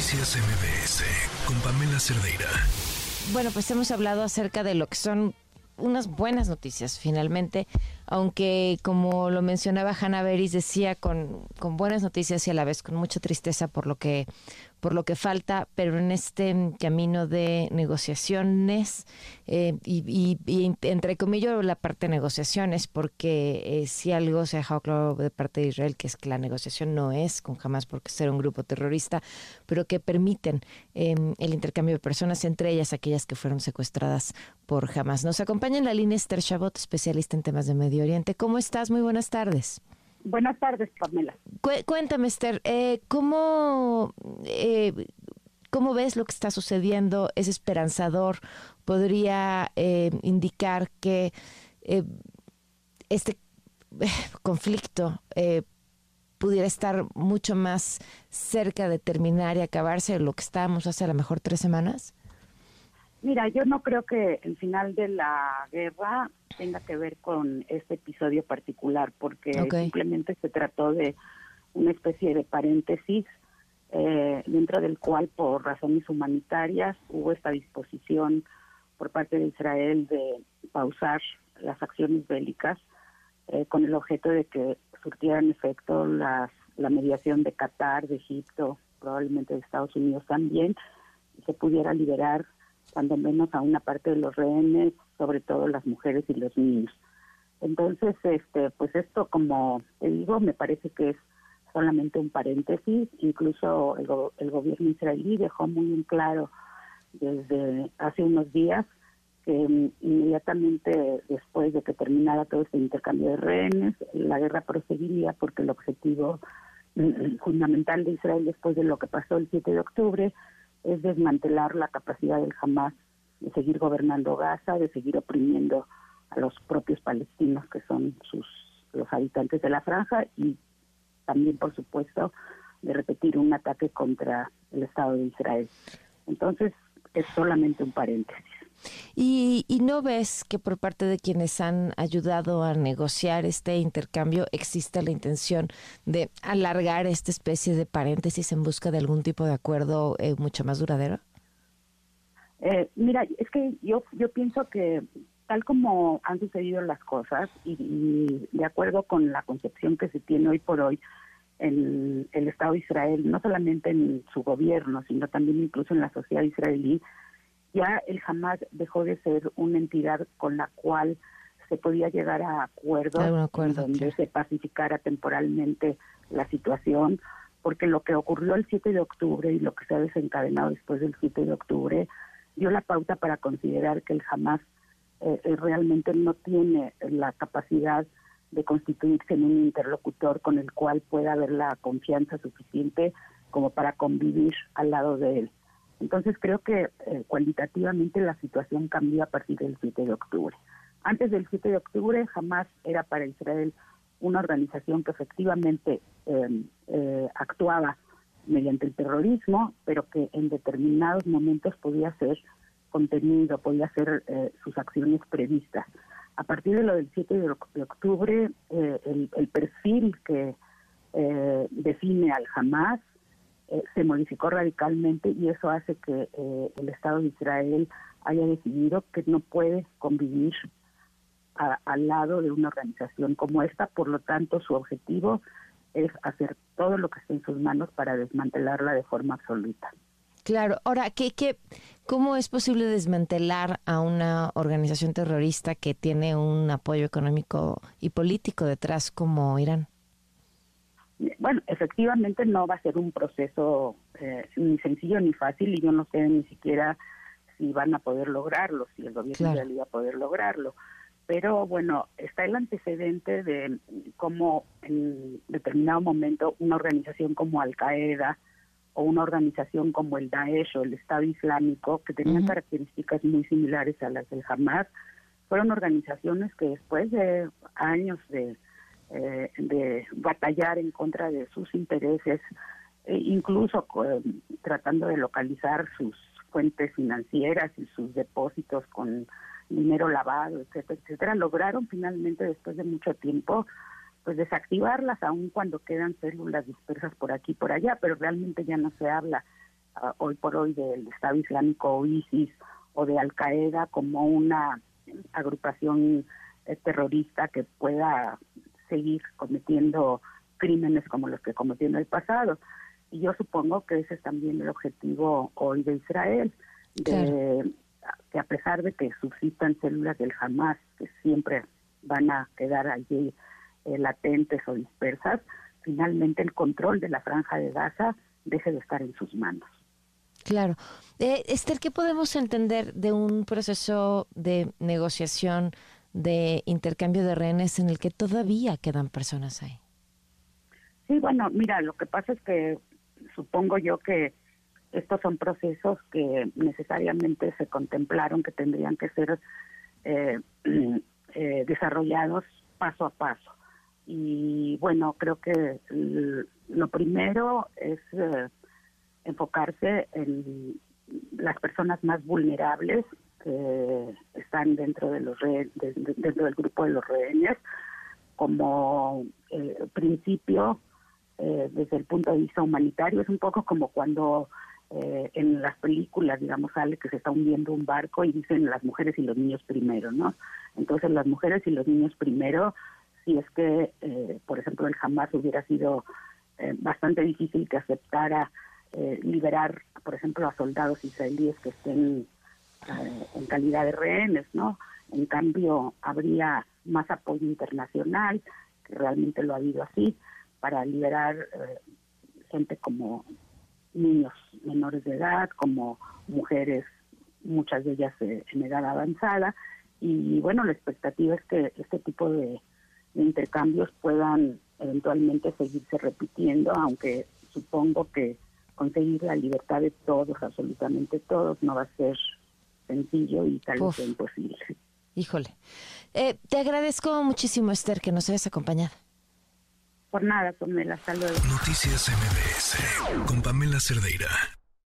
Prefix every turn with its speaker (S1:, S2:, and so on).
S1: Noticias MBS con Pamela Cerdeira.
S2: Bueno, pues hemos hablado acerca de lo que son unas buenas noticias finalmente, aunque como lo mencionaba Hannah Beris, decía con, con buenas noticias y a la vez con mucha tristeza por lo que por lo que falta, pero en este camino de negociaciones eh, y, entre comillas la parte de negociaciones, porque eh, si algo se ha dejado claro de parte de Israel, que es que la negociación no es con jamás porque ser un grupo terrorista, pero que permiten em, el intercambio de personas, entre ellas aquellas que fueron secuestradas por jamás. Nos acompaña en la línea Esther Chabot, especialista en temas de Medio Oriente. ¿Cómo estás? Muy buenas tardes.
S3: Buenas tardes, Pamela.
S2: cuéntame, Esther, eh, ¿cómo, eh, ¿cómo ves lo que está sucediendo? ¿Es esperanzador? ¿Podría eh, indicar que eh, este conflicto pudiera estar mucho más cerca de terminar y acabarse de lo que estábamos hace a lo mejor tres semanas?
S3: Mira, yo no creo que el final de la guerra tenga que ver con este episodio particular, porque simplemente se trató de una especie de paréntesis eh, dentro del cual, por razones humanitarias, hubo esta disposición por parte de Israel de pausar las acciones bélicas eh, con el objeto de que surtieran efecto las, la mediación de Qatar, de Egipto, probablemente de Estados Unidos también, y se pudiera liberar cuando menos a una parte de los rehenes, sobre todo las mujeres y los niños. Entonces, este, pues esto, como te digo, me parece que es solamente un paréntesis. Incluso el, el gobierno israelí dejó muy en claro desde hace unos días que mm, inmediatamente después de que terminara todo este intercambio de rehenes, la guerra proseguiría porque el objetivo mm, fundamental de Israel después de lo que pasó el 7 de octubre es desmantelar la capacidad del Hamas de seguir gobernando Gaza, de seguir oprimiendo a los propios palestinos que son sus los habitantes de la franja y también por supuesto de repetir un ataque contra el Estado de Israel. Entonces es solamente un paréntesis.
S2: Y, no ves que por parte de quienes han ayudado a negociar este intercambio existe la intención de alargar esta especie de paréntesis en busca de algún tipo de acuerdo eh, mucho más duradero?
S3: Eh, mira, es que yo, yo pienso que tal como han sucedido las cosas y, de acuerdo con la concepción que se tiene hoy por hoy en el Estado de Israel, no solamente en su gobierno, sino también incluso en la sociedad israelí, ya el Hamas dejó de ser una entidad con la cual se podía llegar a acuerdos acuerdo, donde se pacificara temporalmente la situación, porque lo que ocurrió el 7 de octubre y lo que se ha desencadenado después del 7 de octubre dio la pauta para considerar que el Hamas eh, eh, realmente no tiene la capacidad de constituirse en un interlocutor con el cual pueda haber la confianza suficiente como para convivir al lado de él. Entonces creo que eh, cualitativamente la situación cambió a partir del 7 de octubre. Antes del 7 de octubre jamás era para Israel una organización que efectivamente em, eh, actuaba mediante el terrorismo, pero que en determinados momentos podía ser contenido, podía ser eh, sus acciones previstas. A partir de lo del 7 de, octubre, el, el, perfil que define al Hamas eh, se modificó radicalmente y eso hace que eh, el Estado de Israel haya decidido que no puede convivir al lado de una organización como esta, por lo tanto su objetivo es hacer todo lo que esté en sus manos para desmantelarla de forma absoluta.
S2: Claro, ahora, ¿qué, qué, ¿cómo es posible desmantelar a una organización terrorista que tiene un apoyo económico y político detrás como Irán?
S3: Bueno, efectivamente no va a ser un proceso eh, ni sencillo ni fácil y yo no sé ni siquiera si van a poder lograrlo, si el gobierno claro. va a poder lograrlo. Pero bueno, está el antecedente de cómo en determinado momento una organización como Al Qaeda o una organización como el Daesh o el Estado Islámico, que tenían características muy similares a las del Hamas, fueron organizaciones que después de años de eh, de batallar en contra de sus intereses, e incluso tratando de localizar sus fuentes financieras y sus depósitos con dinero lavado, etcétera, etcétera, lograron finalmente después de mucho tiempo pues desactivarlas aun cuando quedan células dispersas por aquí y por allá, pero realmente ya no se habla ah, hoy por hoy del Estado Islámico o ISIS o de Al Qaeda como una agrupación eh, terrorista que pueda seguir cometiendo crímenes como los que cometió en el pasado. Y yo supongo que ese es también el objetivo hoy de Israel, de que a pesar de que subsistan células del Hamas que siempre van a quedar allí eh, latentes o dispersas, finalmente el control de la franja de Gaza deje de estar en sus manos.
S2: Claro. Eh, Esther, ¿qué podemos entender de un proceso de negociación, de intercambio de rehenes en el que todavía quedan personas ahí?
S3: Sí, bueno, mira, lo que pasa es que supongo yo que estos son procesos que necesariamente se contemplaron que tendrían que ser eh, eh, desarrollados paso a paso. Y bueno, creo que lo primero es eh, enfocarse en las personas más vulnerables que están dentro de los dentro del grupo de los rehenes como principio desde el punto de vista humanitario es un poco como cuando eh, en las películas, digamos, sale que se está hundiendo un barco y dicen las mujeres y los niños primero, ¿no? Entonces las mujeres y los niños primero, si es que, eh, por ejemplo, el jamás hubiera sido eh, bastante difícil que aceptara liberar, por ejemplo, a soldados israelíes que estén en calidad de rehenes, ¿no? En cambio, habría más apoyo internacional, que realmente lo ha habido así, para liberar gente como niños menores de edad, como mujeres, muchas de ellas en edad avanzada. Y bueno, la expectativa es que este tipo de, intercambios puedan eventualmente seguirse repitiendo, aunque supongo que conseguir la libertad de todos, absolutamente todos, no va a ser sencillo y tal vez imposible.
S2: Híjole. Eh, te agradezco muchísimo, Esther, que nos hayas acompañado.
S3: Por nada, Pamela. Hasta luego.
S1: Noticias MBS con Pamela Cerdeira.